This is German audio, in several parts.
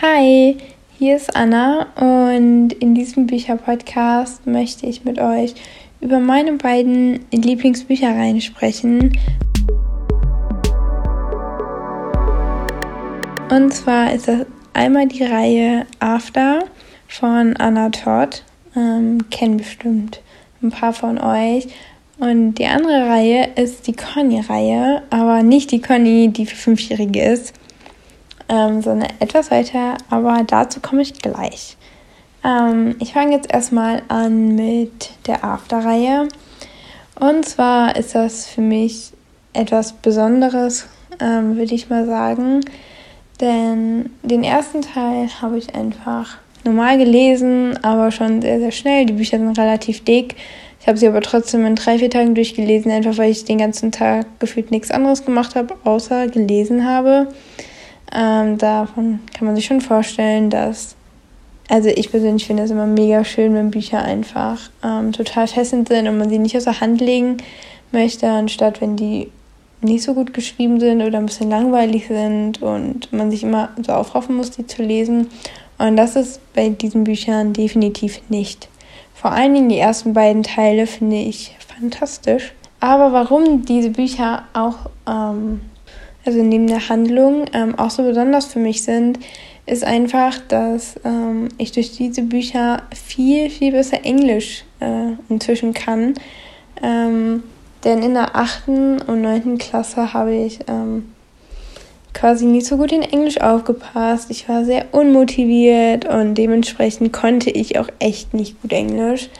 Hi, hier ist Anna und in diesem Bücherpodcast möchte ich mit euch über meine beiden Lieblingsbüchereien sprechen. Und zwar ist das einmal die Reihe After von Anna Todd. Ähm, kennen bestimmt ein paar von euch. Und die andere Reihe ist die Conny-Reihe, aber nicht die Conny, die für Fünfjährige ist, ähm, sondern etwas weiter, aber dazu komme ich gleich. Ähm, ich fange jetzt erstmal an mit der After-Reihe. Und zwar ist das für mich etwas Besonderes, ähm, würde ich mal sagen. Denn den ersten Teil habe ich einfach normal gelesen, aber schon sehr, sehr schnell. Die Bücher sind relativ dick. Ich habe sie aber trotzdem in drei, vier Tagen durchgelesen, einfach weil ich den ganzen Tag gefühlt nichts anderes gemacht habe, außer gelesen habe. Ähm, davon kann man sich schon vorstellen, dass, also ich persönlich finde es immer mega schön, wenn Bücher einfach ähm, total fesselnd sind und man sie nicht aus der Hand legen möchte, anstatt wenn die nicht so gut geschrieben sind oder ein bisschen langweilig sind und man sich immer so aufraffen muss, die zu lesen. Und das ist bei diesen Büchern definitiv nicht. Vor allen Dingen die ersten beiden Teile finde ich fantastisch. Aber warum diese Bücher auch ähm, also neben der Handlung, ähm, auch so besonders für mich sind, ist einfach, dass ähm, ich durch diese Bücher viel, viel besser Englisch äh, inzwischen kann. Ähm, denn in der achten und neunten Klasse habe ich ähm, quasi nicht so gut in Englisch aufgepasst. Ich war sehr unmotiviert und dementsprechend konnte ich auch echt nicht gut Englisch.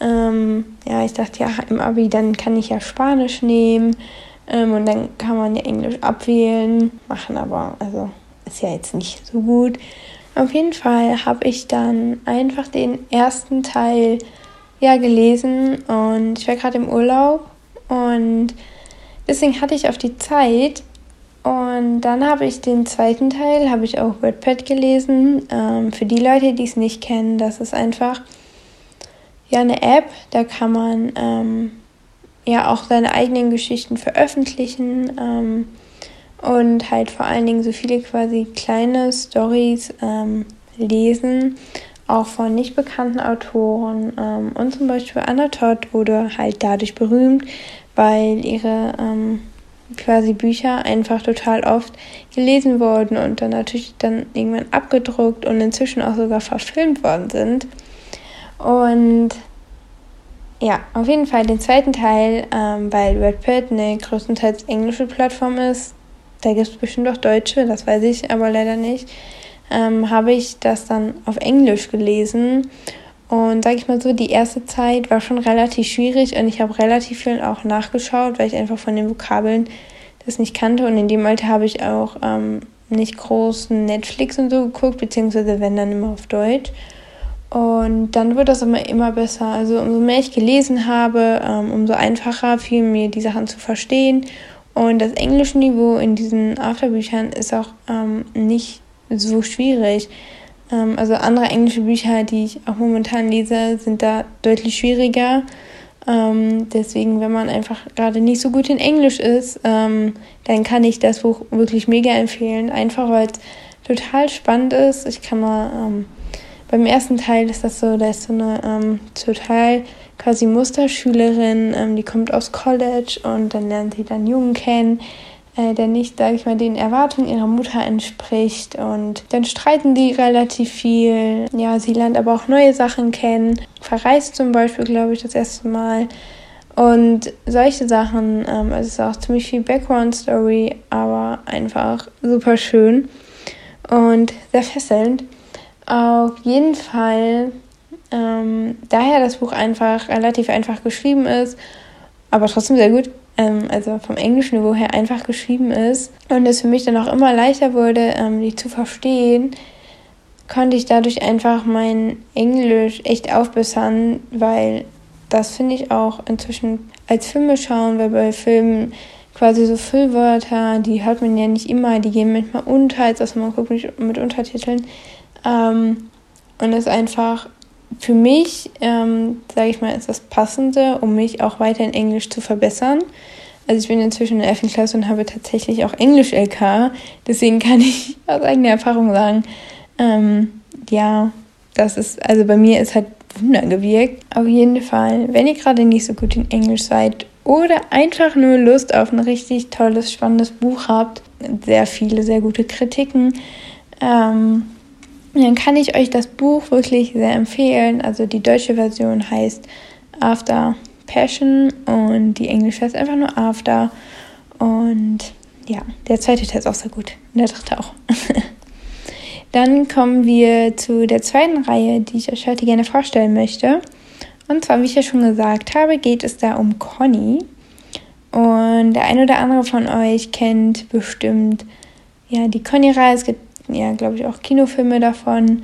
Ähm, ja, ich dachte, ja, im Abi, dann kann ich ja Spanisch nehmen. Ähm, und dann kann man ja Englisch abwählen, machen aber, also ist ja jetzt nicht so gut. Auf jeden Fall habe ich dann einfach den ersten Teil ja gelesen und ich war gerade im Urlaub und deswegen hatte ich auf die Zeit und dann habe ich den zweiten Teil, habe ich auch WordPad gelesen. Ähm, für die Leute, die es nicht kennen, das ist einfach ja eine App, da kann man ähm, ja auch seine eigenen Geschichten veröffentlichen ähm, und halt vor allen Dingen so viele quasi kleine Stories ähm, lesen, auch von nicht bekannten Autoren. Ähm, und zum Beispiel Anna Todd wurde halt dadurch berühmt, weil ihre ähm, quasi Bücher einfach total oft gelesen wurden und dann natürlich dann irgendwann abgedruckt und inzwischen auch sogar verfilmt worden sind. Und ja, auf jeden Fall den zweiten Teil, ähm, weil Redpad eine größtenteils englische Plattform ist. Da gibt es bestimmt auch Deutsche, das weiß ich aber leider nicht. Ähm, habe ich das dann auf Englisch gelesen. Und sage ich mal so, die erste Zeit war schon relativ schwierig und ich habe relativ viel auch nachgeschaut, weil ich einfach von den Vokabeln das nicht kannte. Und in dem Alter habe ich auch ähm, nicht groß Netflix und so geguckt, beziehungsweise wenn dann immer auf Deutsch. Und dann wird das immer, immer besser. Also umso mehr ich gelesen habe, ähm, umso einfacher fiel mir die Sachen zu verstehen. Und das englische Niveau in diesen Afterbüchern ist auch ähm, nicht so schwierig. Ähm, also andere englische Bücher, die ich auch momentan lese, sind da deutlich schwieriger. Ähm, deswegen, wenn man einfach gerade nicht so gut in Englisch ist, ähm, dann kann ich das Buch wirklich mega empfehlen. Einfach weil es total spannend ist. Ich kann mal ähm, beim ersten Teil ist das so, da ist so eine ähm, total quasi Musterschülerin, ähm, die kommt aus College und dann lernt sie dann Jungen kennen, äh, der nicht, sage ich mal, den Erwartungen ihrer Mutter entspricht und dann streiten die relativ viel. Ja, sie lernt aber auch neue Sachen kennen, verreist zum Beispiel, glaube ich, das erste Mal. Und solche Sachen, ähm, also es ist auch ziemlich viel Background-Story, aber einfach super schön und sehr fesselnd. Auf jeden Fall, ähm, daher das Buch einfach relativ einfach geschrieben ist, aber trotzdem sehr gut, ähm, also vom englischen Niveau her einfach geschrieben ist und es für mich dann auch immer leichter wurde, ähm, die zu verstehen, konnte ich dadurch einfach mein Englisch echt aufbessern, weil das finde ich auch inzwischen als Filme schauen, weil bei Filmen quasi so Füllwörter, die hört man ja nicht immer, die gehen manchmal unter, als dass man guckt mit Untertiteln. Ähm, und ist einfach für mich, ähm, sage ich mal, ist das Passende, um mich auch weiter in Englisch zu verbessern. Also ich bin inzwischen in der 11. Klasse und habe tatsächlich auch Englisch-LK. Deswegen kann ich aus eigener Erfahrung sagen, Ähm, ja, das ist, also bei mir ist halt Wunder gewirkt. Auf jeden Fall, wenn ihr gerade nicht so gut in Englisch seid oder einfach nur Lust auf ein richtig tolles, spannendes Buch habt, sehr viele, sehr gute Kritiken, ähm, dann kann ich euch das Buch wirklich sehr empfehlen. Also die deutsche Version heißt After Passion und die englische heißt einfach nur After. Und ja, der zweite Teil ist auch sehr gut. Und der dritte auch. Dann kommen wir zu der zweiten Reihe, die ich euch heute gerne vorstellen möchte. Und zwar, wie ich ja schon gesagt habe, geht es da um Conny. Und der ein oder andere von euch kennt bestimmt ja, die Conny-Reihe. Es gibt ja, glaube ich, auch Kinofilme davon.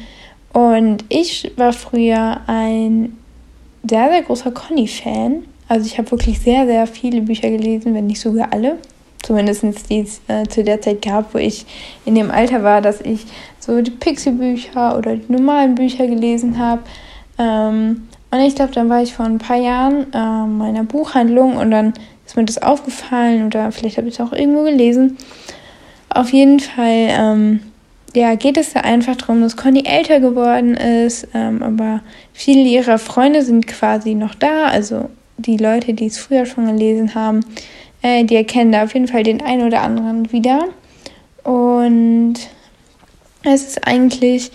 Und ich war früher ein sehr, sehr großer Conny-Fan. Also ich habe wirklich sehr, sehr viele Bücher gelesen, wenn nicht sogar alle. Zumindest die es äh, zu der Zeit gab, wo ich in dem Alter war, dass ich so die Pixie-Bücher oder die normalen Bücher gelesen habe. Ähm, und ich glaube, dann war ich vor ein paar Jahren äh, meiner Buchhandlung und dann ist mir das aufgefallen oder vielleicht habe ich es auch irgendwo gelesen. Auf jeden Fall ähm, ja, geht es da einfach darum, dass Conny älter geworden ist, ähm, aber viele ihrer Freunde sind quasi noch da, also die Leute, die es früher schon gelesen haben, äh, die erkennen da auf jeden Fall den einen oder anderen wieder. Und es ist eigentlich,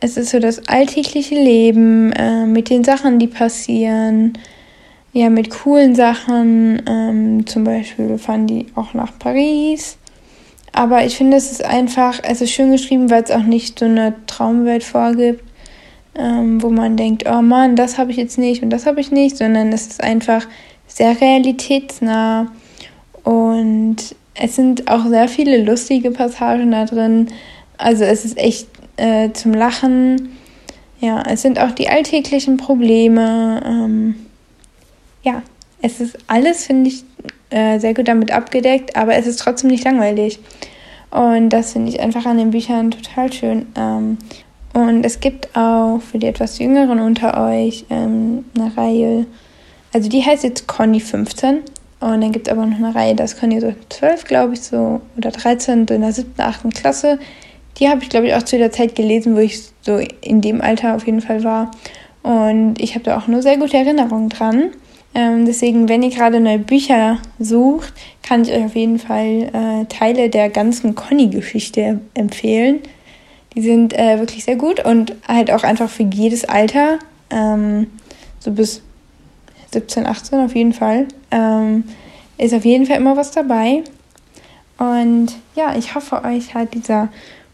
es ist so das alltägliche Leben äh, mit den Sachen, die passieren, ja, mit coolen Sachen. Ähm, zum Beispiel fahren die auch nach Paris aber ich finde, es ist einfach, ist schön geschrieben, weil es auch nicht so eine Traumwelt vorgibt, ähm, wo man denkt, oh Mann, das habe ich jetzt nicht und das habe ich nicht, sondern es ist einfach sehr realitätsnah und es sind auch sehr viele lustige Passagen da drin. Also es ist echt äh, zum Lachen. Ja, es sind auch die alltäglichen Probleme. Ähm, ja, es ist alles, finde ich, äh, sehr gut damit abgedeckt, aber es ist trotzdem nicht langweilig. Und das finde ich einfach an den Büchern total schön. Ähm, und es gibt auch für die etwas Jüngeren unter euch ähm, eine Reihe, also die heißt jetzt Conny 15. Und dann gibt es aber noch eine Reihe, da ist Conny so 12, glaube ich, so, oder 13, so in der 7., 8. Klasse. Die habe ich, glaube ich, auch zu der Zeit gelesen, wo ich so in dem Alter auf jeden Fall war. Und ich habe da auch nur sehr gute Erinnerungen dran. Ähm, deswegen, wenn ihr gerade neue Bücher sucht, kann ich euch auf jeden Fall äh, Teile der ganzen Conny-Geschichte empfehlen. Die sind äh, wirklich sehr gut und halt auch einfach für jedes Alter, ähm, so bis 17, 18 auf jeden Fall, ähm, ist auf jeden Fall immer was dabei. Und ja, ich hoffe, euch hat dieser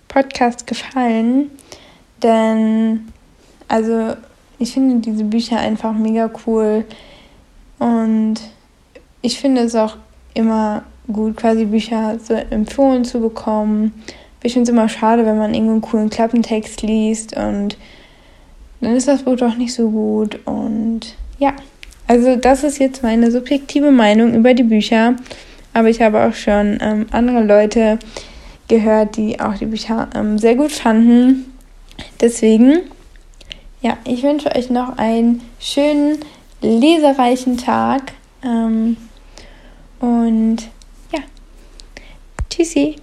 Podcast gefallen, denn also ich finde diese Bücher einfach mega cool. Und ich finde es auch immer gut, quasi Bücher so empfohlen zu bekommen. Ich finde es immer schade, wenn man irgendeinen coolen Klappentext liest und dann ist das Buch doch nicht so gut. Und ja, also das ist jetzt meine subjektive Meinung über die Bücher. Aber ich habe auch schon ähm, andere Leute gehört, die auch die Bücher ähm, sehr gut fanden. Deswegen, ja, ich wünsche euch noch einen schönen lesereichen Tag. Ähm, und ja, tschüssi.